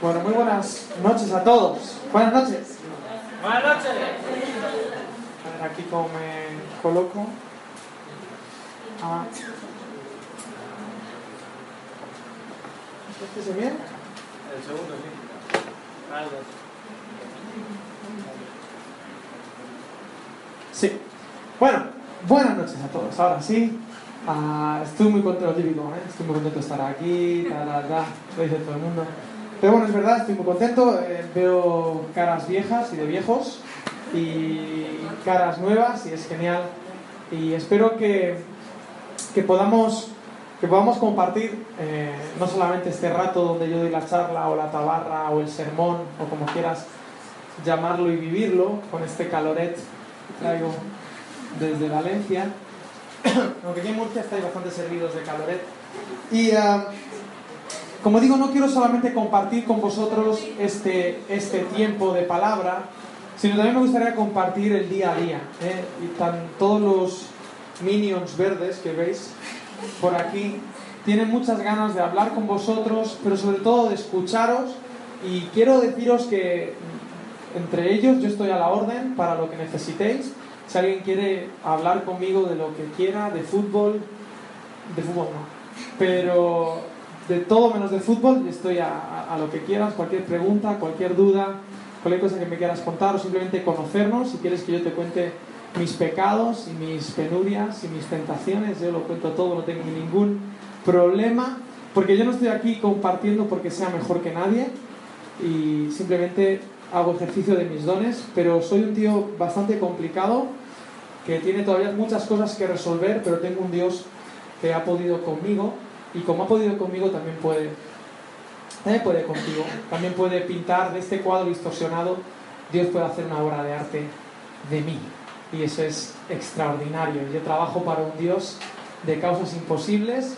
Bueno, muy buenas noches a todos. Buenas noches. Buenas noches. A ver aquí cómo me coloco. Ah. ¿Este se bien? El segundo, sí. Algo. Sí. Bueno, buenas noches a todos. Ahora sí. Ah, estoy muy contento, típico, ¿eh? Estoy muy contento de estar aquí, ta, ta, ta, lo dice todo el mundo. Pero bueno, es verdad, estoy muy contento. eh, veo caras viejas y de viejos y caras nuevas y es genial. Y espero que, que podamos que podamos compartir eh, no solamente este rato donde yo doy la charla o la tabarra o el sermón o como quieras llamarlo y vivirlo con este caloret que traigo desde Valencia aunque aquí en Murcia estáis bastante servidos de caloret y ah, como digo no quiero solamente compartir con vosotros este, este tiempo de palabra sino también me gustaría compartir el día a día ¿eh? y tan, todos los minions verdes que veis por aquí tienen muchas ganas de hablar con vosotros, pero sobre todo de escucharos. Y quiero deciros que entre ellos yo estoy a la orden para lo que necesitéis. Si alguien quiere hablar conmigo de lo que quiera, de fútbol, de fútbol no, pero de todo menos de fútbol, estoy a, a- a lo que quieras, cualquier pregunta, cualquier duda, cualquier cosa que me quieras contar o simplemente conocernos, si quieres que yo te cuente mis pecados y mis penurias y mis tentaciones, yo lo cuento todo, no tengo ningún problema, porque yo no estoy aquí compartiendo porque sea mejor que nadie y simplemente hago ejercicio de mis dones, pero soy un tío bastante complicado que tiene todavía muchas cosas que resolver, pero tengo un Dios que ha podido conmigo y como ha podido conmigo también puede también puede contigo, también puede pintar de este cuadro distorsionado, Dios puede hacer una obra de arte de mí y eso es extraordinario. Yo trabajo para un Dios de causas imposibles,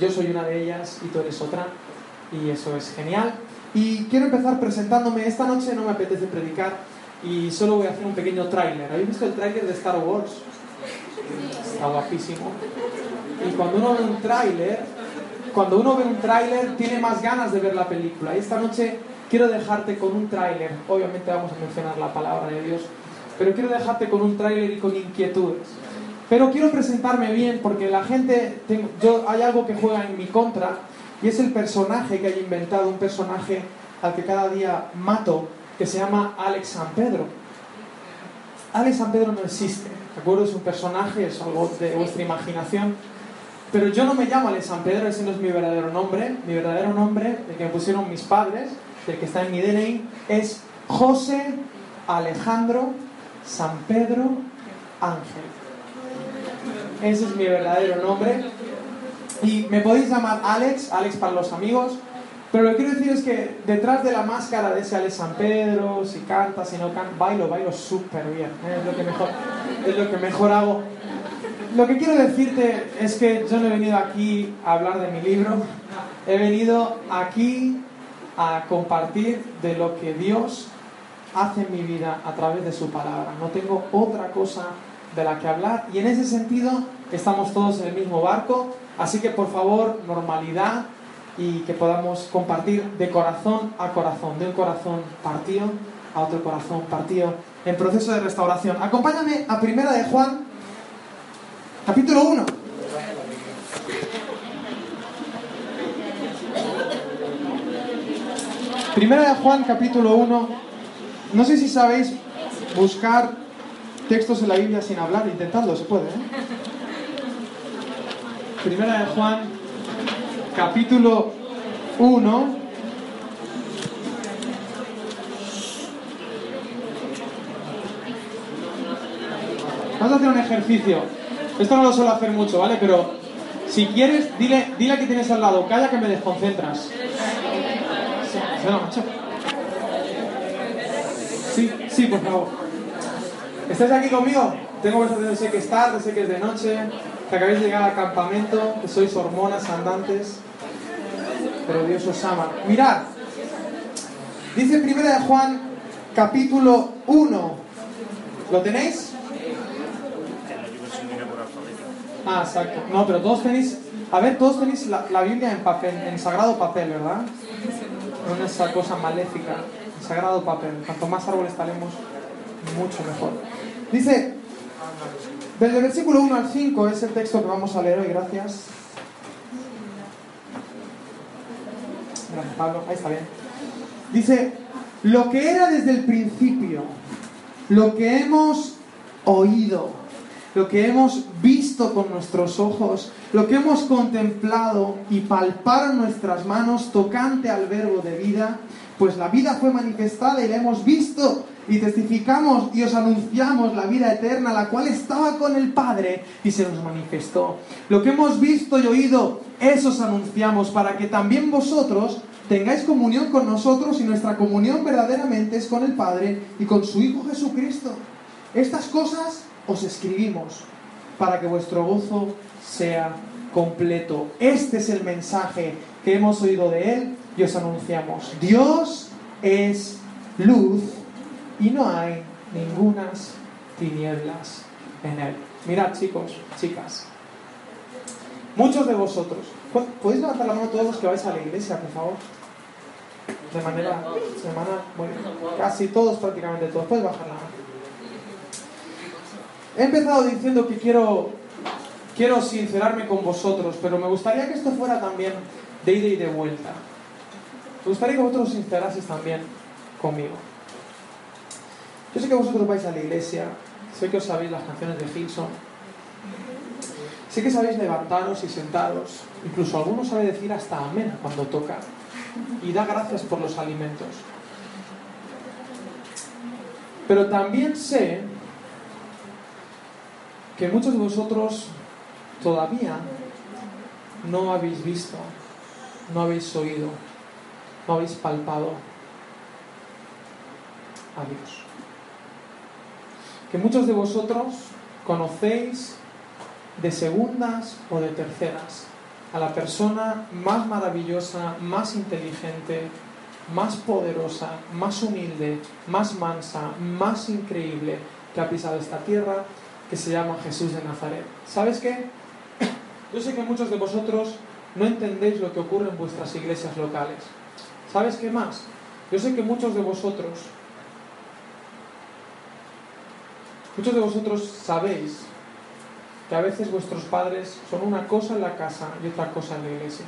yo soy una de ellas y tú eres otra y eso es genial. Y quiero empezar presentándome, esta noche no me apetece predicar y solo voy a hacer un pequeño tráiler. ¿Habéis visto el tráiler de Star Wars? Está guapísimo. Y cuando uno ve un tráiler, cuando uno ve un tráiler tiene más ganas de ver la película. Y esta noche quiero dejarte con un tráiler. Obviamente vamos a mencionar la palabra de Dios, pero quiero dejarte con un tráiler y con inquietudes. Pero quiero presentarme bien porque la gente, yo, hay algo que juega en mi contra y es el personaje que hay inventado, un personaje al que cada día mato, que se llama Alex San Pedro. Alex San Pedro no existe, ¿de acuerdo? Es un personaje, es algo de vuestra imaginación. Pero yo no me llamo Alex San Pedro, ese no es mi verdadero nombre. Mi verdadero nombre, el que me pusieron mis padres, el que está en mi DNI, es José Alejandro San Pedro Ángel. Ese es mi verdadero nombre. Y me podéis llamar Alex, Alex para los amigos. Pero lo que quiero decir es que detrás de la máscara de ese Alex San Pedro, si canta, si no canta, bailo, bailo súper bien. ¿eh? Es, lo que mejor, es lo que mejor hago. Lo que quiero decirte es que yo no he venido aquí a hablar de mi libro. He venido aquí a compartir de lo que Dios hace en mi vida a través de su palabra. No tengo otra cosa de la que hablar y en ese sentido estamos todos en el mismo barco, así que por favor, normalidad y que podamos compartir de corazón a corazón, de un corazón partido a otro corazón partido en proceso de restauración. Acompáñame a Primera de Juan, capítulo 1. Primera de Juan, capítulo 1. No sé si sabéis buscar textos en la Biblia sin hablar, intentadlo, se puede. ¿eh? Primera de Juan, capítulo 1. Vamos a hacer un ejercicio. Esto no lo suelo hacer mucho, ¿vale? Pero si quieres, dile, dile que tienes al lado, calla que me desconcentras. Sí. Sí, por favor. ¿Estáis aquí conmigo? Tengo conversación, sé que es tarde, sé que es de noche, que acabáis de llegar al campamento, que sois hormonas andantes, pero Dios os ama. Mirad, dice primera de Juan, capítulo 1. ¿Lo tenéis? Ah, exacto. No, pero todos tenéis. A ver, todos tenéis la, Biblia en papel, en sagrado papel, ¿verdad? en esa cosa maléfica, el sagrado papel. Cuanto más árboles talemos, mucho mejor. Dice, desde el versículo 1 al 5 es el texto que vamos a leer hoy, gracias. Gracias, Pablo, ahí está bien. Dice, lo que era desde el principio, lo que hemos oído, lo que hemos visto con nuestros ojos, lo que hemos contemplado y palparon nuestras manos tocante al verbo de vida, pues la vida fue manifestada y la hemos visto y testificamos y os anunciamos la vida eterna, la cual estaba con el Padre y se nos manifestó. Lo que hemos visto y oído, eso os anunciamos para que también vosotros tengáis comunión con nosotros y nuestra comunión verdaderamente es con el Padre y con su Hijo Jesucristo. Estas cosas os escribimos para que vuestro gozo sea completo. Este es el mensaje que hemos oído de Él y os anunciamos. Dios es luz y no hay ningunas tinieblas en Él. Mirad chicos, chicas, muchos de vosotros, ¿podéis levantar la mano todos los que vais a la iglesia, por favor? De manera semanal, bueno, casi todos, prácticamente todos. Puedes bajar la mano. He empezado diciendo que quiero, quiero sincerarme con vosotros, pero me gustaría que esto fuera también de ida y de vuelta. Me gustaría que vosotros os también conmigo. Yo sé que vosotros vais a la iglesia, sé que os sabéis las canciones de Hilson, sé que sabéis levantaros y sentaros, incluso algunos sabe decir hasta amén cuando toca y da gracias por los alimentos. Pero también sé que muchos de vosotros todavía no habéis visto, no habéis oído, no habéis palpado a Dios. Que muchos de vosotros conocéis de segundas o de terceras a la persona más maravillosa, más inteligente, más poderosa, más humilde, más mansa, más increíble que ha pisado esta tierra que se llama Jesús de Nazaret. ¿Sabes qué? Yo sé que muchos de vosotros no entendéis lo que ocurre en vuestras iglesias locales. ¿Sabes qué más? Yo sé que muchos de vosotros, muchos de vosotros sabéis que a veces vuestros padres son una cosa en la casa y otra cosa en la iglesia.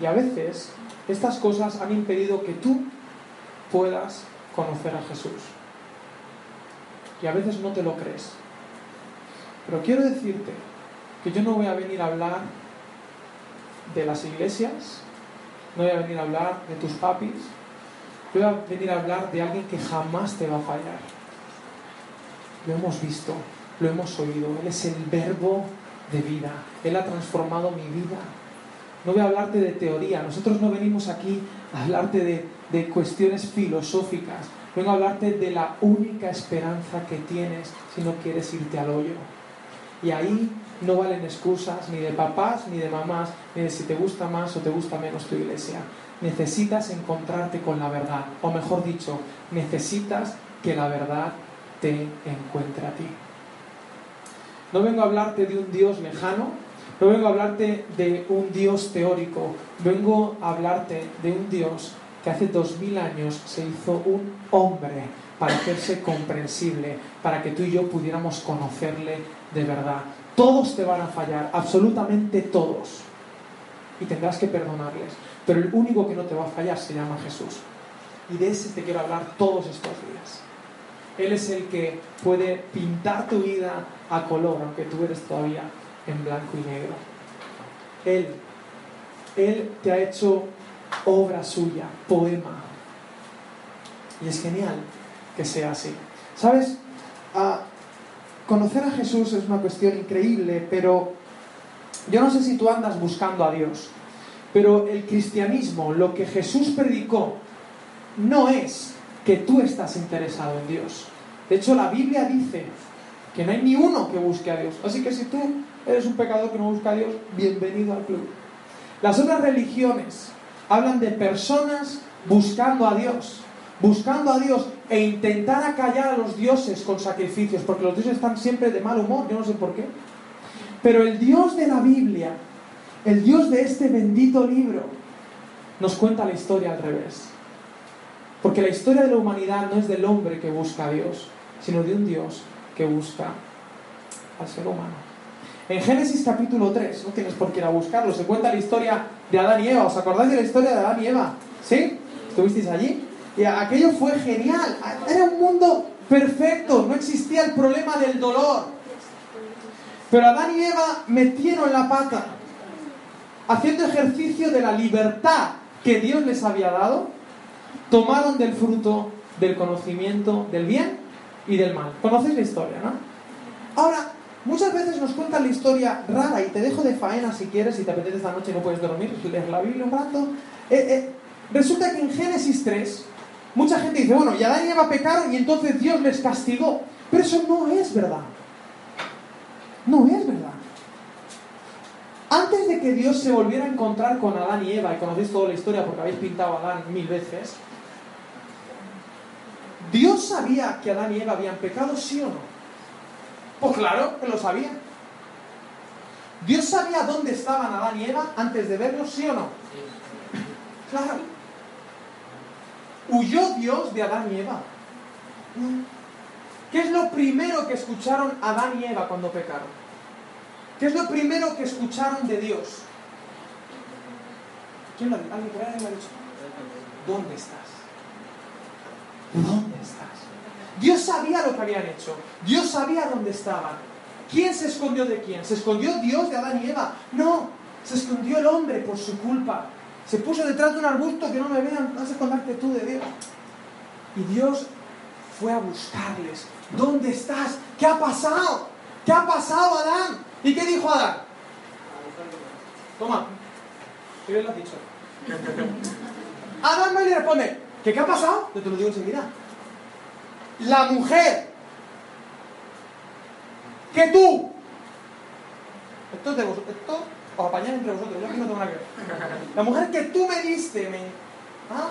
Y a veces estas cosas han impedido que tú puedas conocer a Jesús y a veces no te lo crees. Pero quiero decirte que yo no voy a venir a hablar de las iglesias, no voy a venir a hablar de tus papis, voy a venir a hablar de alguien que jamás te va a fallar. Lo hemos visto, lo hemos oído, Él es el verbo de vida, Él ha transformado mi vida. No voy a hablarte de teoría, nosotros no venimos aquí a hablarte de, de cuestiones filosóficas, Vengo a hablarte de la única esperanza que tienes si no quieres irte al hoyo. Y ahí no valen excusas ni de papás ni de mamás, ni de si te gusta más o te gusta menos tu iglesia. Necesitas encontrarte con la verdad, o mejor dicho, necesitas que la verdad te encuentre a ti. No vengo a hablarte de un Dios lejano, no vengo a hablarte de un Dios teórico, vengo a hablarte de un Dios que hace dos mil años se hizo un hombre para hacerse comprensible, para que tú y yo pudiéramos conocerle de verdad. Todos te van a fallar, absolutamente todos. Y tendrás que perdonarles. Pero el único que no te va a fallar se llama Jesús. Y de ese te quiero hablar todos estos días. Él es el que puede pintar tu vida a color, aunque tú eres todavía en blanco y negro. Él, Él te ha hecho obra suya, poema. Y es genial que sea así. ¿Sabes? conocer a Jesús es una cuestión increíble, pero yo no sé si tú andas buscando a Dios, pero el cristianismo, lo que Jesús predicó, no es que tú estás interesado en Dios. De hecho, la Biblia dice que no hay ni uno que busque a Dios. Así que si tú eres un pecador que no busca a Dios, bienvenido al club. Las otras religiones hablan de personas buscando a Dios, buscando a Dios e intentar acallar a los dioses con sacrificios, porque los dioses están siempre de mal humor, yo no sé por qué. Pero el Dios de la Biblia, el Dios de este bendito libro, nos cuenta la historia al revés. Porque la historia de la humanidad no es del hombre que busca a Dios, sino de un Dios que busca al ser humano. En Génesis capítulo 3, no tienes por qué ir a buscarlo, se cuenta la historia de Adán y Eva. ¿Os acordáis de la historia de Adán y Eva? ¿Sí? ¿Estuvisteis allí? Y aquello fue genial. Era un mundo perfecto, no existía el problema del dolor. Pero Adán y Eva metieron la pata, haciendo ejercicio de la libertad que Dios les había dado, tomaron del fruto del conocimiento del bien y del mal. ¿Conocéis la historia, no? Ahora, muchas veces nos cuentan la historia rara y te dejo de faena si quieres, si te apetece esta noche y no puedes dormir, lees la Biblia un rato. Eh, eh, resulta que en Génesis 3, mucha gente dice, bueno, y Adán y Eva pecaron y entonces Dios les castigó. Pero eso no es verdad. No es verdad. Antes de que Dios se volviera a encontrar con Adán y Eva, y conocéis toda la historia porque habéis pintado a Adán mil veces, ¿Dios sabía que Adán y Eva habían pecado, sí o no? Pues claro que lo sabía. ¿Dios sabía dónde estaban Adán y Eva antes de verlos, sí o no? Claro. ¿Huyó Dios de Adán y Eva? ¿Qué es lo primero que escucharon Adán y Eva cuando pecaron? ¿Qué es lo primero que escucharon de Dios? ¿Quién lo? ¿Alguien lo ha dicho? ¿Dónde estás? ¿Dónde estás? Dios sabía lo que habían hecho. Dios sabía dónde estaban. ¿Quién se escondió de quién? ¿Se escondió Dios de Adán y Eva? No, se escondió el hombre por su culpa. Se puso detrás de un arbusto que no me vean, vas a esconderte tú de Dios. Y Dios fue a buscarles. ¿Dónde estás? ¿Qué ha pasado? ¿Qué ha pasado, Adán? ¿Y qué dijo Adán? Toma, ¿qué lo has dicho? Adán y le responde, ¿qué, ¿qué ha pasado? Yo te lo digo enseguida. La mujer que tú, esto es de vosotros, esto os apañáis entre vosotros, yo aquí no tengo nada que ver. La mujer que tú me diste, me... Ah,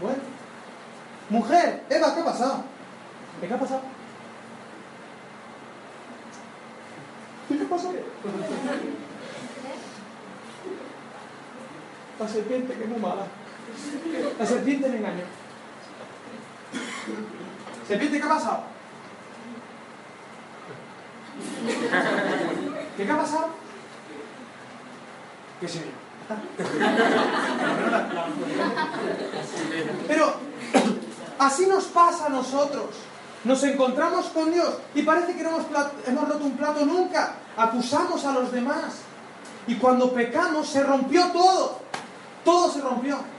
bueno. Mujer, Eva, ¿qué ha pasado? ¿Qué ha pasado? ¿Qué pasó? La serpiente, que es muy mala. La serpiente me engañó. ¿Serpiente qué ha pasado? ¿Qué, ha pasado? ¿Qué se Pero así nos pasa a nosotros. Nos encontramos con Dios y parece que no hemos roto un plato nunca. Acusamos a los demás. Y cuando pecamos se rompió todo. Todo se rompió.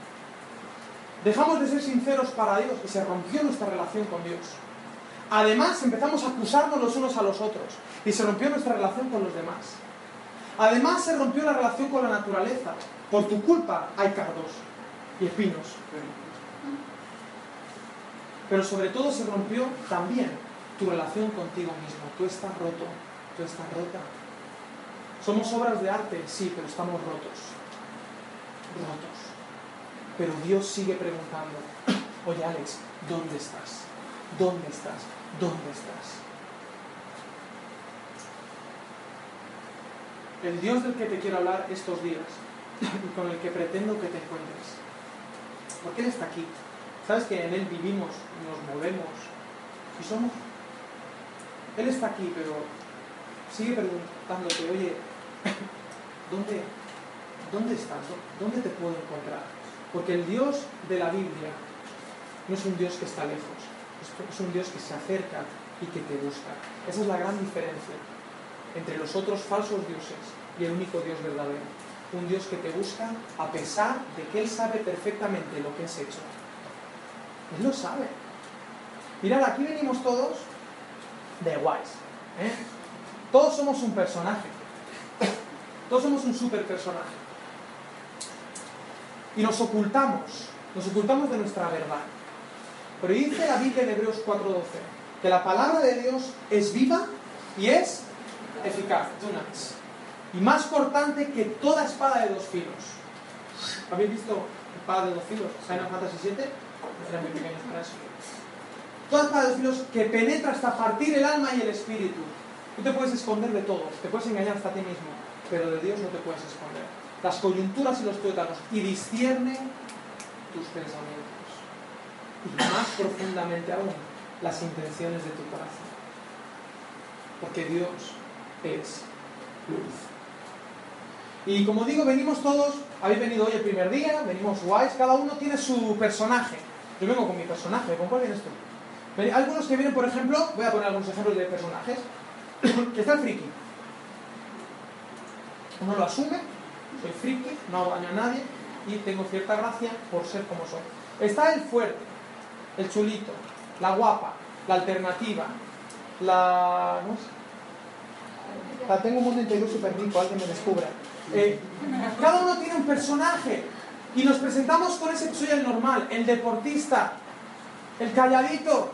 Dejamos de ser sinceros para Dios y se rompió nuestra relación con Dios. Además empezamos a acusarnos los unos a los otros y se rompió nuestra relación con los demás. Además se rompió la relación con la naturaleza. Por tu culpa hay cardos y espinos. Pero sobre todo se rompió también tu relación contigo mismo. Tú estás roto, tú estás rota. Somos obras de arte, sí, pero estamos rotos. Rotos. Pero Dios sigue preguntando, oye Alex, ¿dónde estás? ¿Dónde estás? ¿Dónde estás? El Dios del que te quiero hablar estos días y con el que pretendo que te encuentres. Porque Él está aquí. ¿Sabes que en Él vivimos, nos movemos y somos? Él está aquí, pero sigue preguntándote, oye, ¿dónde, dónde estás? ¿Dónde te puedo encontrar? Porque el Dios de la Biblia no es un Dios que está lejos, es un Dios que se acerca y que te busca. Esa es la gran diferencia entre los otros falsos dioses y el único Dios verdadero. Un Dios que te busca a pesar de que Él sabe perfectamente lo que has hecho. Él lo sabe. Mirad, aquí venimos todos de guays. ¿eh? Todos somos un personaje. Todos somos un super personaje. Y nos ocultamos. Nos ocultamos de nuestra verdad. Pero dice la Biblia en Hebreos 4:12 que la palabra de Dios es viva y es eficaz, dunamis, y más cortante que toda espada de dos filos. ¿Habéis visto espada de dos filos? Final Fantasy 7 eran muy pequeños para eso. Toda espada de dos filos que penetra hasta partir el alma y el espíritu. Tú te puedes esconder de todo, te puedes engañar hasta ti mismo, pero de Dios no te puedes esconder. Las coyunturas y los tuétanos y discierne tus pensamientos. Y más profundamente aún, las intenciones de tu corazón. Porque Dios es luz. Y como digo, venimos todos, habéis venido hoy el primer día, venimos guays, cada uno tiene su personaje. Yo vengo con mi personaje, ¿con cuál vienes tú? Algunos que vienen, por ejemplo, voy a poner algunos ejemplos de personajes, que está el friki. Uno lo asume, soy friki, no hago daño a nadie y tengo cierta gracia por ser como soy. Está el fuerte, el chulito, la guapa, la alternativa, la... ¿no? La tengo un mundo interior súper rico, alguien me descubra. Eh, cada uno tiene un personaje y nos presentamos con ese soy el normal, el deportista, el calladito,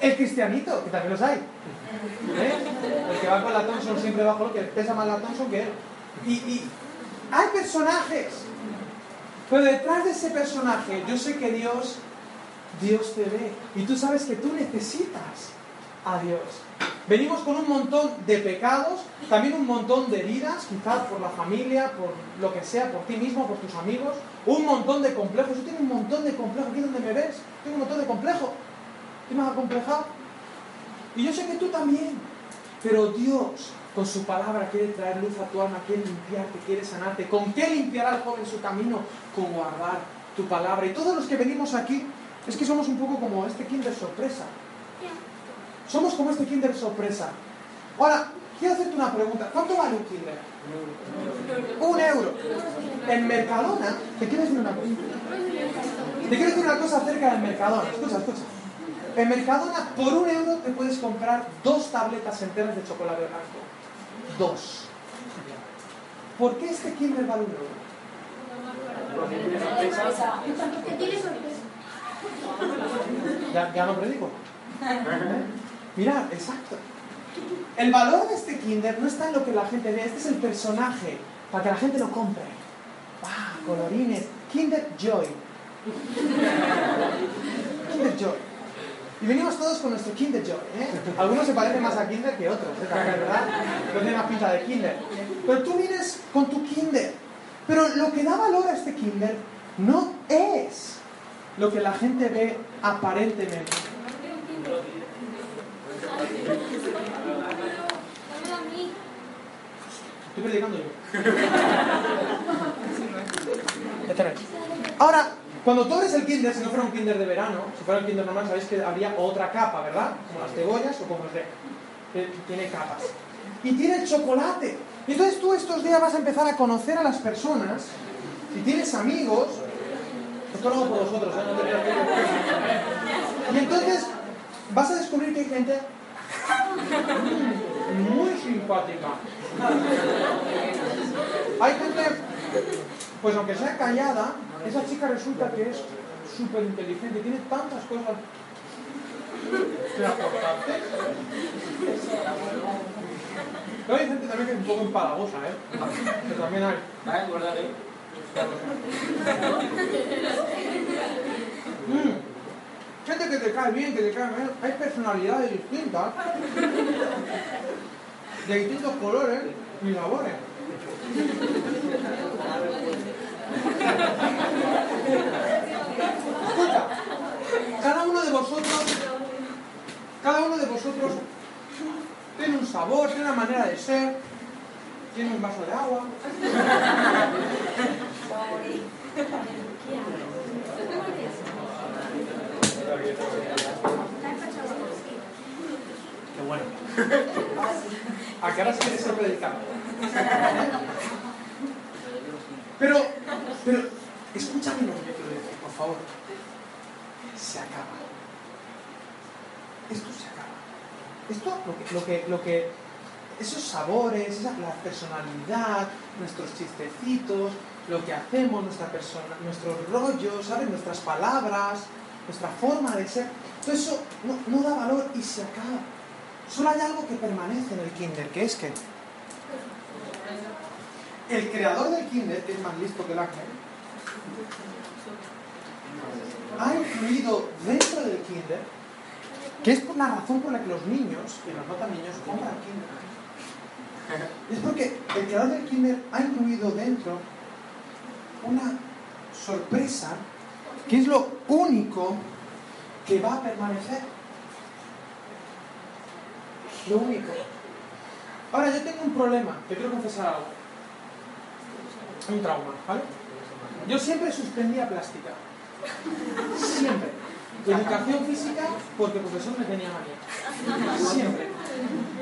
el cristianito, que también los hay. ¿Eh? El que va con la Thompson siempre bajo lo que pesa más la Thompson que él. Y hay personajes, pero detrás de ese personaje yo sé que Dios, Dios te ve. Y tú sabes que tú necesitas a Dios. Venimos con un montón de pecados, también un montón de heridas, quizás por la familia, por lo que sea, por ti mismo, por tus amigos, un montón de complejos. Yo tengo un montón de complejos, aquí donde me ves, tengo un montón de complejos. ¿Qué más acomplejado? Y yo sé que tú también. Pero Dios, con su palabra, quiere traer luz a tu alma, quiere limpiarte, quiere sanarte. ¿Con qué limpiará al joven su camino? Con guardar tu palabra. Y todos los que venimos aquí, es que somos un poco como este kinder sorpresa. Somos como este kinder sorpresa. Ahora, quiero hacerte una pregunta. ¿Cuánto vale un kinder? Un euro. En Mercadona, ¿te quieres decir una cosa? Te quiero decir una cosa acerca del Mercadona. Escucha, escucha. En Mercadona, por un euro te puedes comprar dos tabletas enteras de chocolate blanco. Dos. ¿Por qué este Kinder vale un euro? tiene. Ya, ya no predico. Mirad, exacto. El valor de este Kinder no está en lo que la gente ve, este es el personaje, para que la gente lo compre. ¡Ah, colorines! Kinder Joy. Kinder Joy. Y venimos todos con nuestro Kinder Joy. ¿eh? Algunos se parecen más a Kinder que otros, ¿eh? ¿verdad? No tiene más pinta de Kinder. Pero tú vienes con tu Kinder. Pero lo que da valor a este Kinder no es lo que la gente ve aparentemente. Estoy predicando yo. Ahora, cuando tú abres el Kinder, si no fuera un Kinder de verano, si fuera el Kinder normal, sabéis que habría otra capa, ¿verdad? Como las cebollas o como el de. que Tiene capas. Y tiene el chocolate. Y entonces tú estos días vas a empezar a conocer a las personas. Si tienes amigos, esto lo hago por vosotros, ¿eh? No Y entonces vas a descubrir que hay gente muy simpática. Hay gente, pues aunque sea callada, esa chica resulta que es súper inteligente, tiene tantas cosas que aportarte. Pero hay gente también que es un poco empalagosa, ¿eh? Que también hay. Mm. Gente que te cae bien, que te cae bien. Hay personalidades distintas, de distintos colores y sabores. Escucha, cada uno de vosotros, cada uno de vosotros tiene un sabor, tiene una manera de ser, tiene un vaso de agua. Qué bueno. ¿A qué hora se quiere ser predicado? Pero, pero, escúchame lo que quiero decir, por favor. Se acaba. Esto se acaba. Esto, lo que, lo que, lo que, esos sabores, esa, la personalidad, nuestros chistecitos, lo que hacemos, nuestra persona, nuestros rollos, ¿sabes? Nuestras palabras, nuestra forma de ser, todo eso no, no da valor y se acaba. Solo hay algo que permanece en el kinder, que es que el creador del kinder, que es más listo que el ángel, ha incluido dentro del kinder, que es la razón por la que los niños, y los no tan niños, compran kinder. Es porque el creador del Kinder ha incluido dentro una sorpresa que es lo único que va a permanecer. Lo único. Ahora, yo tengo un problema, te quiero confesar algo. Un trauma, ¿vale? Yo siempre suspendía plástica. Siempre. Educación física porque el profesor me tenía manía. Siempre.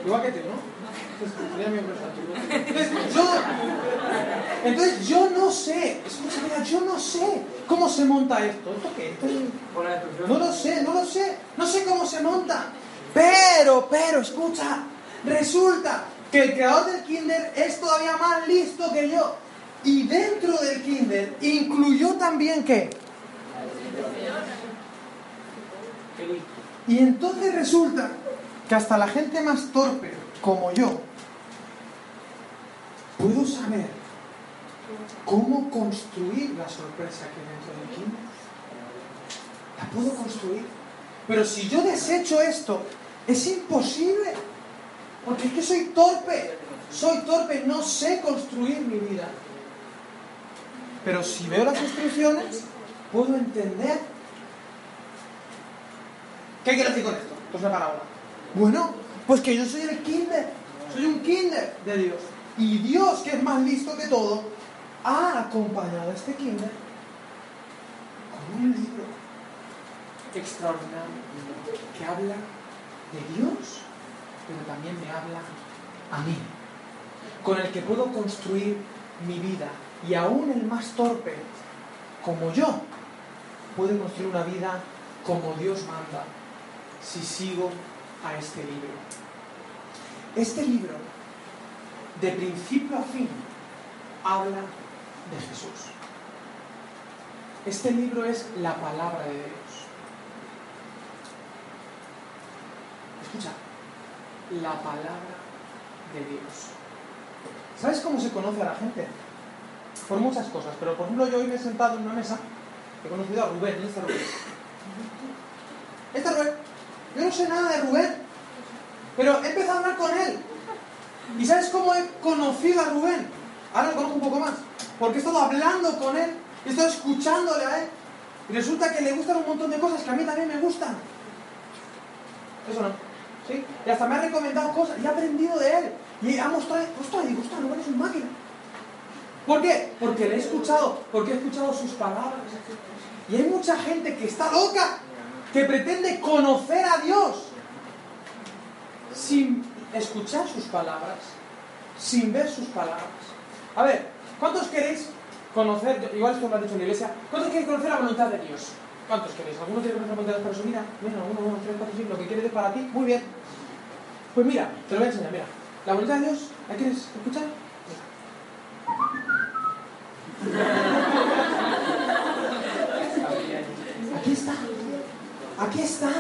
Igual que tú, ¿no? Entonces yo, entonces yo no sé, escucha, mira, yo no sé cómo se monta esto. ¿Esto qué? ¿Esto es- No lo sé, no lo sé, no sé cómo se monta. Pero, pero, escucha, resulta que el creador del Kinder es todavía más listo que yo. Y dentro del Kinder incluyó también qué? Y entonces resulta que hasta la gente más torpe como yo puedo saber cómo construir la sorpresa que dentro del Kinder. La puedo construir. Pero si yo desecho esto, es imposible. Porque es que soy torpe. Soy torpe, no sé construir mi vida. Pero si veo las instrucciones, puedo entender. ¿Qué quiero decir con esto? Pues una parábola. Bueno, pues que yo soy el kinder. Soy un kinder de Dios. Y Dios, que es más listo que todo, ha acompañado a este kinder con un libro extraordinario que habla de Dios, pero también me habla a mí, con el que puedo construir mi vida. Y aún el más torpe, como yo, puede construir una vida como Dios manda, si sigo a este libro. Este libro, de principio a fin, habla de Jesús. Este libro es la palabra de Dios. Escucha, la palabra de Dios. ¿Sabes cómo se conoce a la gente? Por muchas cosas, pero por ejemplo yo hoy me he sentado en una mesa, he conocido a Rubén, ¿y este Rubén? Este Rubén, yo no sé nada de Rubén, pero he empezado a hablar con él. ¿Y sabes cómo he conocido a Rubén? Ahora lo conozco un poco más, porque he estado hablando con él, he estado escuchándole a él, y resulta que le gustan un montón de cosas que a mí también me gustan. Eso no. ¿Sí? Y hasta me ha recomendado cosas y he aprendido de él. Y ha mostrado, ostras, digo, ostras, Rubén es un máquina. ¿Por qué? Porque le he escuchado, porque he escuchado sus palabras. Y hay mucha gente que está loca, que pretende conocer a Dios sin escuchar sus palabras, sin ver sus palabras. A ver, ¿cuántos queréis conocer, igual esto lo han dicho en la iglesia, ¿cuántos queréis conocer la voluntad de Dios? ¿Cuántos queréis? ¿Alguno conocer la voluntad para su vida? Mira, uno, uno, tres, cuatro, cinco, lo que quiere Dios para ti, muy bien. Pues mira, te lo voy a enseñar, mira. La voluntad de Dios, ¿la quieres escuchar? Aquí está. Aquí está.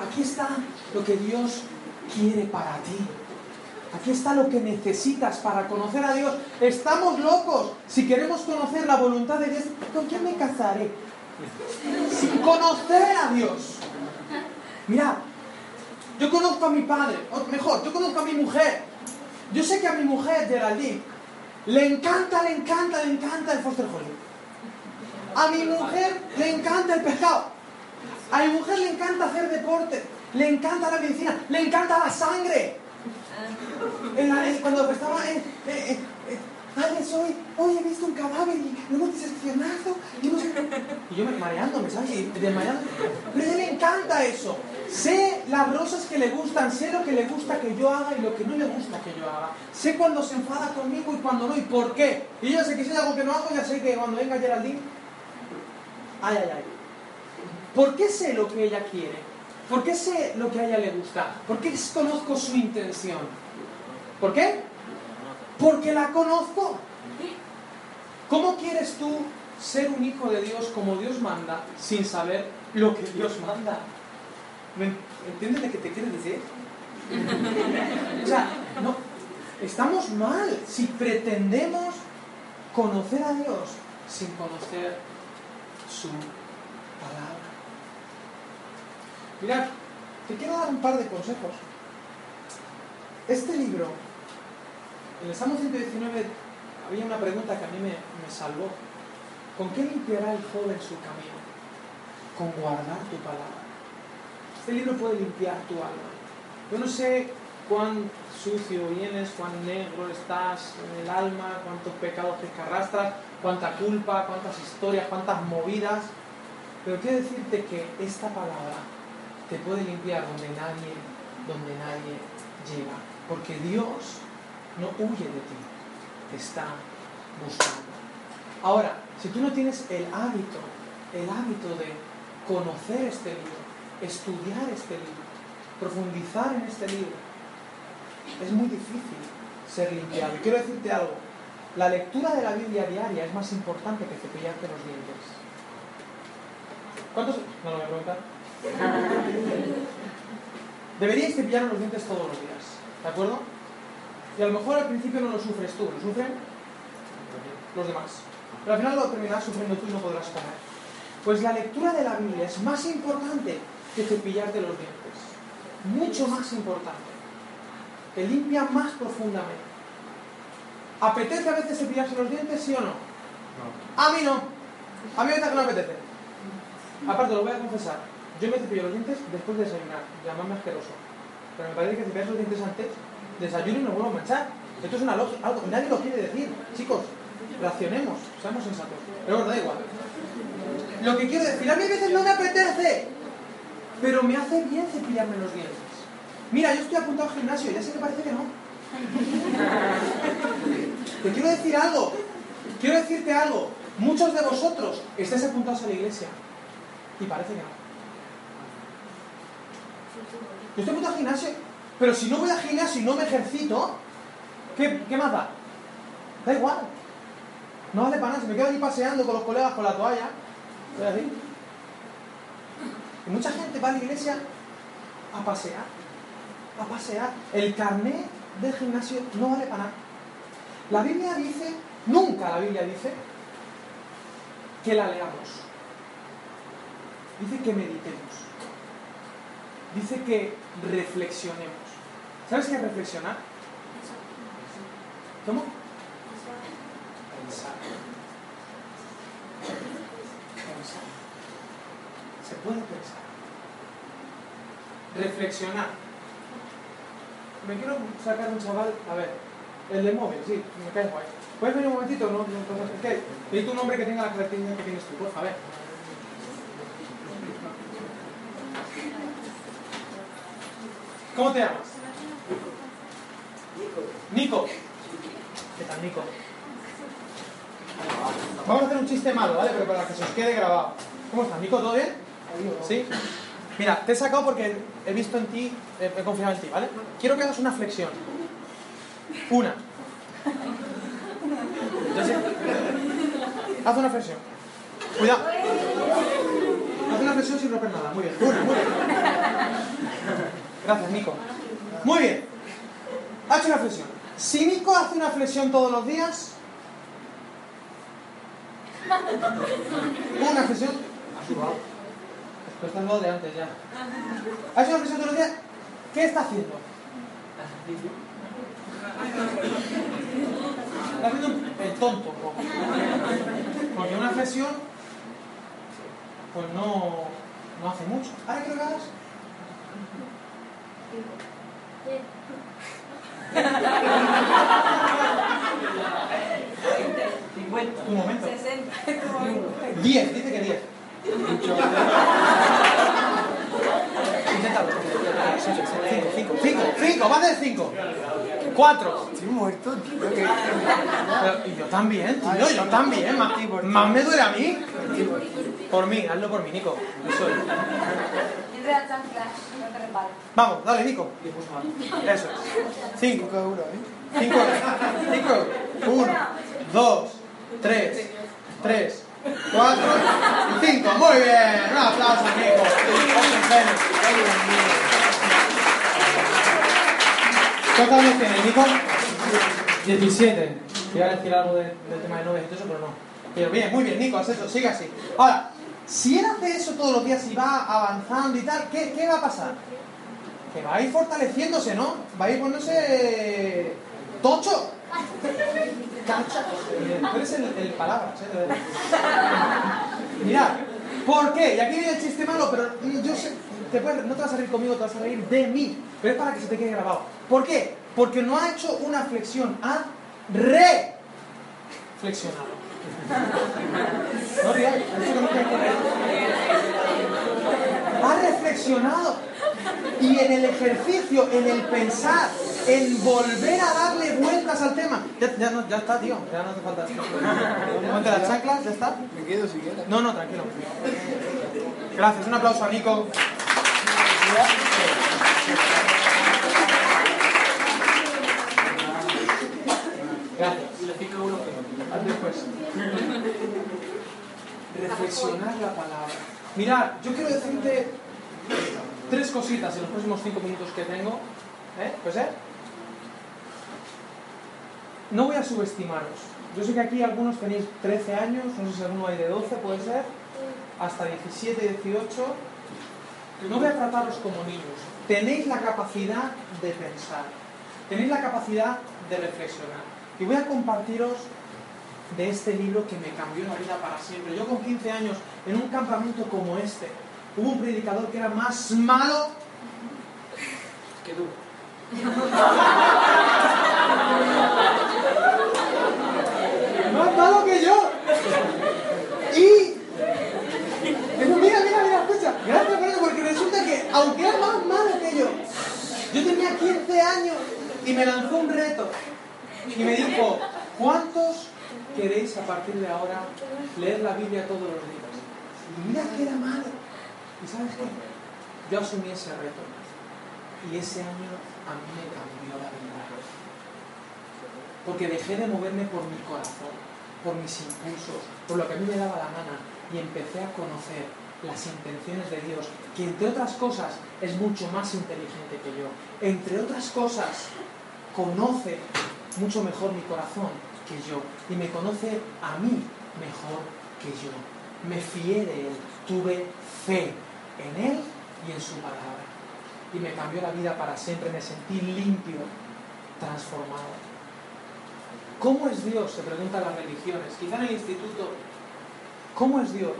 Aquí está lo que Dios quiere para ti. Aquí está lo que necesitas para conocer a Dios. Estamos locos. Si queremos conocer la voluntad de Dios, ¿con quién me casaré? Sin conocer a Dios. Mira, yo conozco a mi padre, o mejor, yo conozco a mi mujer. Yo sé que a mi mujer, Geraldine, le encanta, le encanta, le encanta el Foster Hollywood. A mi mujer le encanta el pescado. A mi mujer le encanta hacer deporte. Le encanta la medicina. Le encanta la sangre. Cuando estaba en... eh, eh, eh, Alex, hoy, hoy he visto un cadáver y lo hemos diseccionado. Y, no sé- y yo me ¿sabes? Y desmayando. Pero a él le encanta eso. Sé las rosas que le gustan, sé lo que le gusta que yo haga y lo que no le gusta que yo haga. Sé cuando se enfada conmigo y cuando no y por qué. Y yo sé que si hay algo que no hago, ya sé que cuando venga Geraldine Ay, ay, ay. ¿Por qué sé lo que ella quiere? ¿Por qué sé lo que a ella le gusta? ¿Por qué conozco su intención? ¿Por qué? Porque la conozco. ¿Cómo quieres tú ser un hijo de Dios como Dios manda sin saber lo que Dios manda? ¿Me entiendes de qué te quieres decir? O sea, no, estamos mal si pretendemos conocer a Dios sin conocer su palabra. Mirad, te quiero dar un par de consejos. Este libro en el Salmo 119 había una pregunta que a mí me, me salvó. ¿Con qué limpiará el joven su camino? Con guardar tu palabra. Este libro puede limpiar tu alma. Yo no sé cuán sucio vienes, cuán negro estás en el alma, cuántos pecados te arrastras, cuánta culpa, cuántas historias, cuántas movidas. Pero quiero decirte que esta palabra te puede limpiar donde nadie, donde nadie llega. Porque Dios no huye de ti, te está buscando. Ahora, si tú no tienes el hábito, el hábito de conocer este libro, estudiar este libro, profundizar en este libro, es muy difícil ser limpiado. Y quiero decirte algo, la lectura de la Biblia diaria es más importante que cepillarte los dientes. ¿Cuántos? No lo voy a preguntar. Deberíais cepillar los dientes todos los días, ¿de acuerdo? Y a lo mejor al principio no lo sufres tú, lo sufren los demás. Pero al final lo terminarás sufriendo tú y no podrás comer. Pues la lectura de la Biblia es más importante que cepillarte los dientes. Mucho más importante. Te limpia más profundamente. ¿Apetece a veces cepillarse los dientes, sí o no? A mí no. A mí ahorita que no apetece. Aparte, lo voy a confesar. Yo me cepillo los dientes después de desayunar. Llamadme asqueroso. Pero me parece que cepillar los dientes antes, desayuno y no vuelvo a manchar. Esto es una lógica, algo, nadie lo quiere decir. Chicos, racionemos, seamos sensatos. Pero bueno, da igual. Lo que quiero decir, a mí a veces no me apetece, pero me hace bien cepillarme los dientes. Mira, yo estoy apuntado al gimnasio, ya sé que parece que no. Te quiero decir algo, quiero decirte algo. Muchos de vosotros estáis apuntados a la iglesia y parece que no. Yo estoy apuntado al gimnasio, pero si no voy al gimnasio y no me ejercito, ¿qué, qué más da? Da igual. No vale para nada, si me quedo aquí paseando con los colegas con la toalla, estoy así. Y mucha gente va a la iglesia a pasear, a pasear. El carnet del gimnasio no vale para nada. La Biblia dice, nunca la Biblia dice, que la leamos. Dice que meditemos. Dice que reflexionemos. ¿Sabes qué es reflexionar? ¿Cómo? Pensar. Pensar. Se puede pensar. Reflexionar. Me quiero sacar un chaval, a ver, el de móvil, sí, me cae guay. ¿Puedes venir un momentito? No, no, no, necesito un nombre que tenga la característica que tienes tú, por favor. ¿Cómo te llamas? Nico. ¿Qué tal, Nico? Vamos a hacer un chiste malo, ¿vale? Pero para que se os quede grabado. ¿Cómo estás, Nico? ¿Todo bien? ¿Sí? Mira, te he sacado porque he visto en ti, he confiado en ti, ¿vale? Quiero que hagas una flexión. Una. Haz una flexión. Cuidado. Haz una flexión sin romper nada. Muy bien. Muy bien. Gracias, Nico. Muy bien. Ha hecho una flexión. Si Nico hace una flexión todos los días, una flexión, está lo de antes ya. Ha hecho una flexión todos los días, ¿qué está haciendo? Está haciendo el tonto. ¿no? Porque una flexión, pues no, no hace mucho. Ahora que lo hagas, un momento. 10, dice que 10. Inténtalo. 5, 5, 5, va a hacer 5. 4. Estoy muerto, tío. que- Y yo también, tío, yo también. Más, más me duele a mí. Por mí, hazlo por mí, Nico. Yo soy. Entra no te. Vamos, dale, Nico. Eso es. 5. Cinco euros, ¿eh? 5, 5, 1, 2, 3, 3, 4 y 5. Muy bien, un aplauso, Nico. ¿Cuántos años tienes, Nico? 17. Iba a decir algo de- del tema de novias y todo eso, pero no. Pero bien, muy bien, Nico, has hecho, sigue así. Ahora, si él hace eso todos los días y va avanzando y tal, ¿qué, qué va a pasar? Que va a ir fortaleciéndose, ¿no? Va a ir poniéndose tocho. Cacha. Eh, Tú eres el, el palabras, ¿eh? ¿por qué? Y aquí viene el chiste malo, pero yo sé, te puedes- no te vas a reír conmigo, te vas a reír de mí. Pero es para que se te quede grabado. ¿Por qué? Porque no ha hecho una flexión, ha reflexionado. No dicho que no reír. Ha reflexionado. Y en el ejercicio, en el pensar, en volver a darle vueltas al tema. Ya, ya no, ya está, tío. Ya no hace falta. Ponte las chanclas, ya está. Me quedo si quieres. No, no, tranquilo. Gracias, un aplauso a Nico. Gracias. Haz después. Reflexionar la palabra. Mirad, yo quiero decirte tres cositas en los próximos cinco minutos que tengo. ¿Eh? Pues eh. No voy a subestimaros. Yo sé que aquí algunos tenéis 13 años, no sé si alguno hay de 12, puede ser, hasta 17, 18. No voy a trataros como niños. Tenéis la capacidad de pensar, tenéis la capacidad de reflexionar. Y voy a compartiros de este libro que me cambió la vida para siempre. Yo con 15 años, en un campamento como este, hubo un predicador que era más malo que duro. más malo que yo. Y. Pero mira, mira, mira, escucha. Gracias por eso, porque resulta que, aunque era más malo que yo, yo tenía 15 años y me lanzó un reto. Y me dijo: ¿Cuántos queréis a partir de ahora leer la Biblia todos los días? Y mira que era malo. ¿Y sabes qué? Yo asumí ese reto. Y ese año a mí me cambió la vida porque dejé de moverme por mi corazón, por mis impulsos, por lo que a mí me daba la gana y empecé a conocer las intenciones de Dios, que entre otras cosas es mucho más inteligente que yo. Entre otras cosas, conoce mucho mejor mi corazón que yo y me conoce a mí mejor que yo. Me fié de Él, tuve fe en Él y en su palabra. Y me cambió la vida para siempre, me sentí limpio, transformado. ¿Cómo es Dios? Se preguntan las religiones. Quizá en el instituto, ¿cómo es Dios?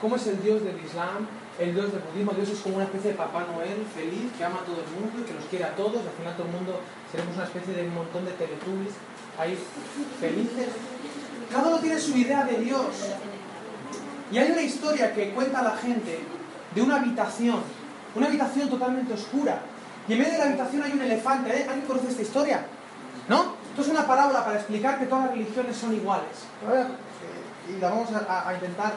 ¿Cómo es el Dios del Islam? El Dios del budismo. Dios es como una especie de Papá Noel feliz que ama a todo el mundo y que los quiere a todos. Al final todo el mundo seremos una especie de montón de teletubbies ahí felices. Cada uno tiene su idea de Dios. Y hay una historia que cuenta la gente de una habitación, una habitación totalmente oscura. Y en medio de la habitación hay un elefante. ¿eh? ¿Alguien conoce esta historia? ¿No? Una parábola para explicar que todas las religiones son iguales. Eh, Y la vamos a, a intentar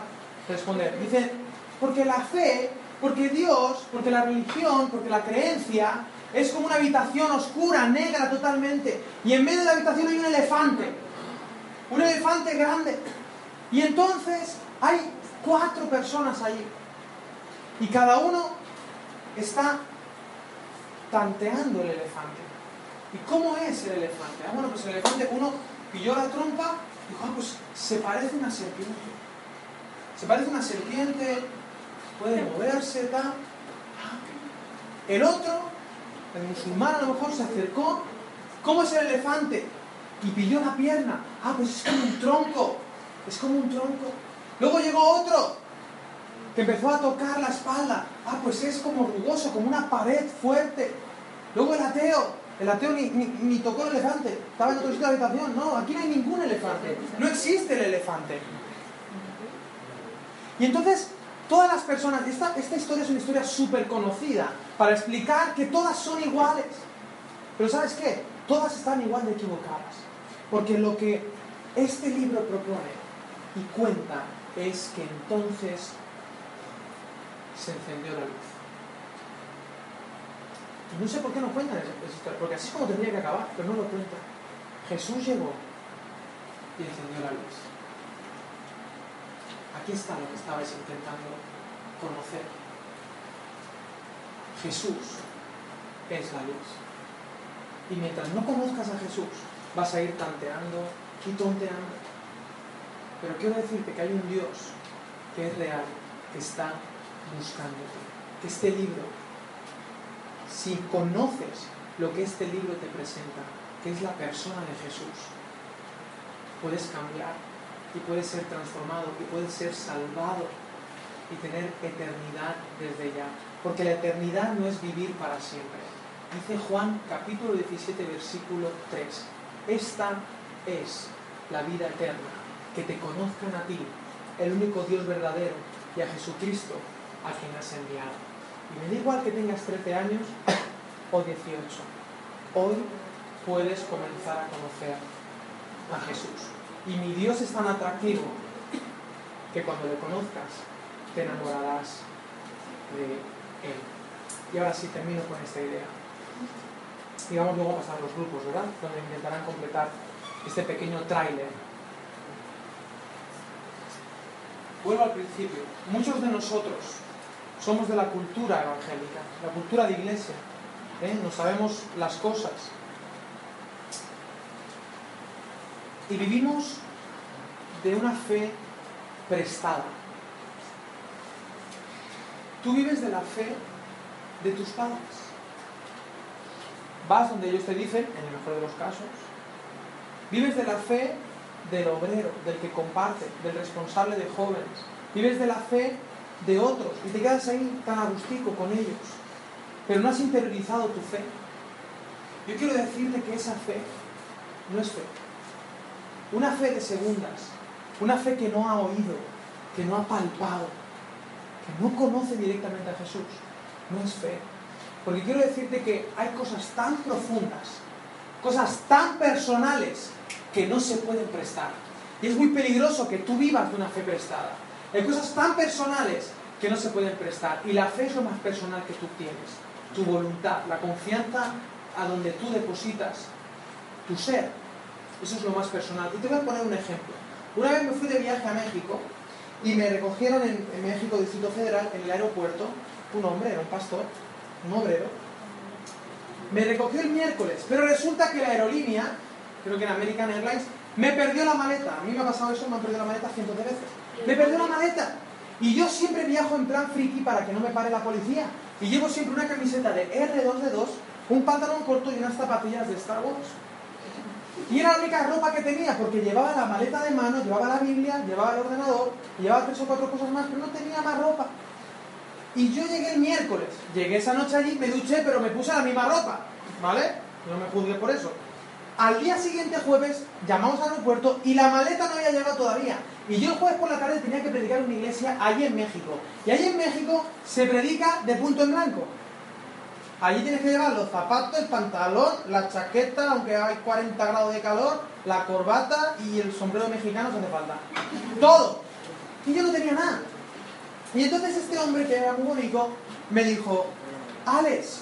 responder. Dice, porque la fe, porque Dios, porque la religión, porque la creencia es como una habitación oscura, negra totalmente. Y en medio de la habitación hay un elefante. Un elefante grande. Y entonces hay cuatro personas allí. Y cada uno está tanteando el elefante. ¿Y cómo es el elefante? Ah, bueno, pues el elefante, uno pilló la trompa y dijo, ah, pues se parece a una serpiente. Se parece a una serpiente, puede moverse, tal. Ah. El otro, el musulmán a lo mejor se acercó. ¿Cómo es el elefante? Y pilló la pierna. Ah, pues es como un tronco. Es como un tronco. Luego llegó otro que empezó a tocar la espalda. Ah, pues es como rugoso, como una pared fuerte. Luego el ateo. El ateo ni, ni, tocó el elefante. Estaba en otro sitio de la habitación. No, aquí no hay ningún elefante. No existe el elefante. Y entonces, todas las personas, esta, esta historia es una historia súper conocida para explicar que todas son iguales. Pero ¿sabes qué? Todas están igual de equivocadas. Porque lo que este libro propone y cuenta es que entonces se encendió la luz. Y no sé por qué no cuentan esa historia, porque así es como tendría que acabar, pero no lo cuentan. Jesús llegó y encendió la luz. Aquí está lo que estabais intentando conocer. Jesús es la luz. Y mientras no conozcas a Jesús, vas a ir tanteando y tonteando. Pero quiero decirte que hay un Dios que es real, que está buscándote. Que este libro, si conoces lo que este libro te presenta, que es la persona de Jesús, puedes cambiar y puedes ser transformado y puedes ser salvado y tener eternidad desde ya. Porque la eternidad no es vivir para siempre. Dice Juan capítulo 17 versículo 3. Esta es la vida eterna, que te conozcan a ti, el único Dios verdadero, y a Jesucristo, a quien has enviado. Y me da igual que tengas 13 años o 18. Hoy puedes comenzar a conocer a Jesús. Y mi Dios es tan atractivo que cuando le conozcas te enamorarás de Él. Y ahora sí termino con esta idea. Y vamos luego a pasar a los grupos, ¿verdad? Donde intentarán completar este pequeño tráiler. Vuelvo al principio. Muchos de nosotros somos de la cultura evangélica, la cultura de iglesia. ¿eh? No sabemos las cosas. Y vivimos de una fe prestada. Tú vives de la fe de tus padres. Vas donde ellos te dicen, en el mejor de los casos. Vives de la fe del obrero, del que comparte, del responsable de jóvenes. Vives de la fe de otros y te quedas ahí tan agustico con ellos. Pero no has interiorizado tu fe. Yo quiero decirte que esa fe no es fe. Una fe de segundas, una fe que no ha oído, que no ha palpado, que no conoce directamente a Jesús, no es fe. Porque quiero decirte que hay cosas tan profundas, cosas tan personales, que no se pueden prestar. Y es muy peligroso que tú vivas de una fe prestada. Hay cosas tan personales que no se pueden prestar. Y la fe es lo más personal que tú tienes. Tu voluntad, la confianza a donde tú depositas tu ser. Eso es lo más personal. Y te voy a poner un ejemplo. Una vez me fui de viaje a México y me recogieron en, México, Distrito Federal, en el aeropuerto, un hombre, era un pastor, un obrero. Me recogió el miércoles, pero resulta que la aerolínea, creo que en American Airlines, me perdió la maleta. A mí me ha pasado eso, me han perdido la maleta cientos de veces. Me perdió la maleta. Y yo siempre viajo en plan friki para que no me pare la policía. Y llevo siempre una camiseta de R2D2, un pantalón corto y unas zapatillas de Star Wars. Y era la única ropa que tenía, porque llevaba la maleta de mano, llevaba la Biblia, llevaba el ordenador, llevaba tres o cuatro cosas más, pero no tenía más ropa. Y yo llegué el miércoles, llegué esa noche allí, me duché, pero me puse la misma ropa, ¿vale? No me juzgué por eso. Al día siguiente, jueves, llamamos al aeropuerto y la maleta no había llegado todavía. Y yo el jueves por la tarde tenía que predicar en una iglesia allí en México. Y allí en México se predica de punto en blanco. Allí tienes que llevar los zapatos, el pantalón, la chaqueta, aunque hay 40 grados de calor, la corbata y el sombrero mexicano se hace falta. Todo. Y yo no tenía nada. Y entonces este hombre, que era muy bonito, me dijo, Alex,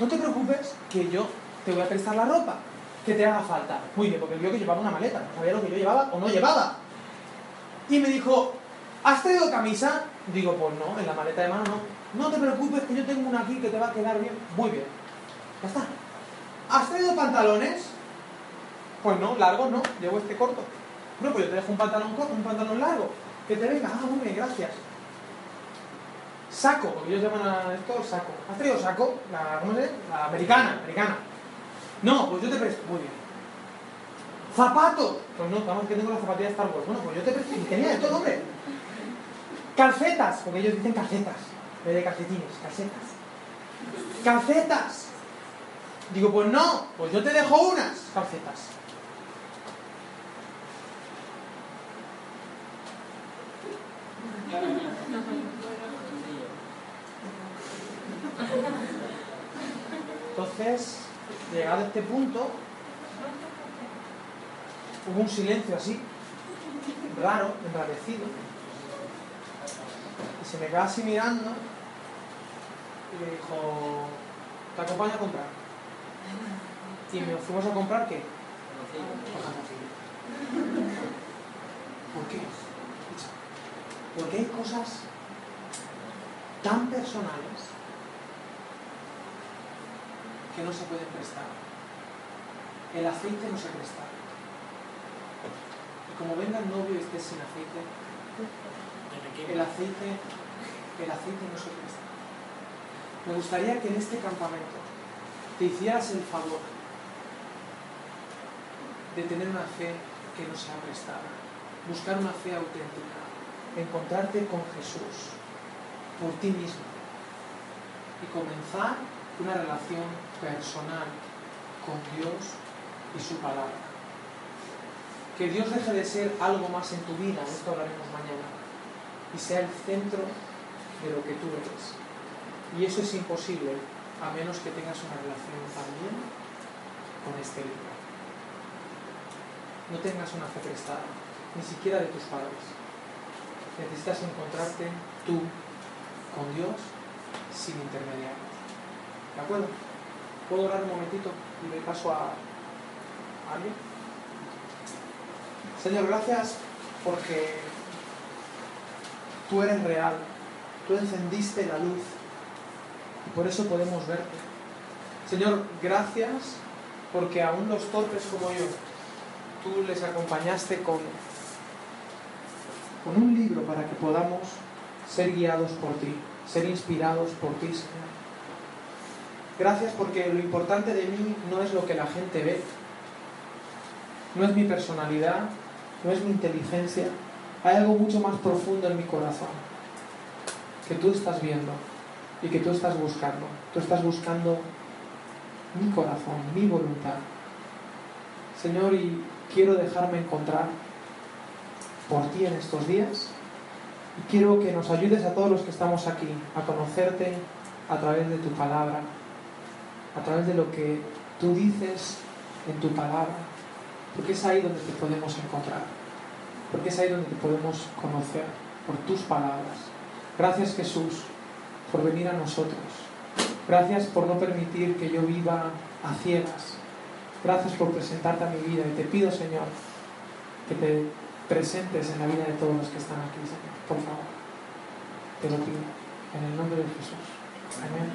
no te preocupes que yo te voy a prestar la ropa que te haga falta. Muy bien, porque vio que llevaba una maleta, no sabía lo que yo llevaba o no llevaba. Y me dijo, ¿has traído camisa? Digo, pues no, en la maleta de mano no. No te preocupes que yo tengo una aquí que te va a quedar bien. Muy bien. Ya está. ¿Has traído pantalones? Pues no, largo no, llevo este corto. Bueno, pues yo te dejo un pantalón corto, un pantalón largo. Que te venga. Ah, muy bien, gracias. Saco, porque ellos llaman a esto saco. ¿Has traído saco? La, ¿Cómo se? La americana, americana. No, pues yo te presto. Muy bien. Zapatos. Pues no, vamos que tengo las zapatillas Star Wars. Bueno, pues yo te presto. Y tenía de todo, hombre. Calcetas, porque ellos dicen calcetas. En de calcetines, calcetas. Calcetas. Digo, pues no, pues yo te dejo unas calcetas. Entonces, llegado a este punto, hubo un silencio así, raro, enrarecido. Y se me quedó así mirando y me dijo, ¿te acompaño a comprar? Y me fuimos a comprar qué? ¿Por qué? Porque hay cosas tan personales que no se pueden prestar. El aceite no se presta. Y como venga el novio y estés sin aceite, el aceite, el aceite no se presta. Me gustaría que en este campamento te hicieras el favor de tener una fe que no sea prestada. Buscar una fe auténtica. Encontrarte con Jesús por ti mismo. Y comenzar una relación personal con Dios y su palabra. Que Dios deje de ser algo más en tu vida, esto hablaremos mañana, y sea el centro de lo que tú eres. Y eso es imposible a menos que tengas una relación también con este libro. No tengas una fe prestada, ni siquiera de tus padres. Necesitas encontrarte tú con Dios sin intermediarios. ¿De acuerdo? ¿Puedo orar un momentito y le paso a alguien? Señor, gracias porque tú eres real, tú encendiste la luz y por eso podemos verte. Señor, gracias porque aún los torpes como yo, tú les acompañaste con, con un libro para que podamos ser guiados por ti, ser inspirados por ti, Señor. Gracias porque lo importante de mí no es lo que la gente ve, no es mi personalidad, no es mi inteligencia, hay algo mucho más profundo en mi corazón que tú estás viendo y que tú estás buscando. Tú estás buscando mi corazón, mi voluntad. Señor, y quiero dejarme encontrar por ti en estos días y quiero que nos ayudes a todos los que estamos aquí a conocerte a través de tu palabra, a través de lo que tú dices en tu palabra, porque es ahí donde te podemos encontrar, porque es ahí donde te podemos conocer por tus palabras. Gracias Jesús por venir a nosotros. Gracias por no permitir que yo viva a ciegas. Gracias por presentarte a mi vida y te pido Señor que te presentes en la vida de todos los que están aquí, Señor. Por favor, te lo pido. En el nombre de Jesús. Amén.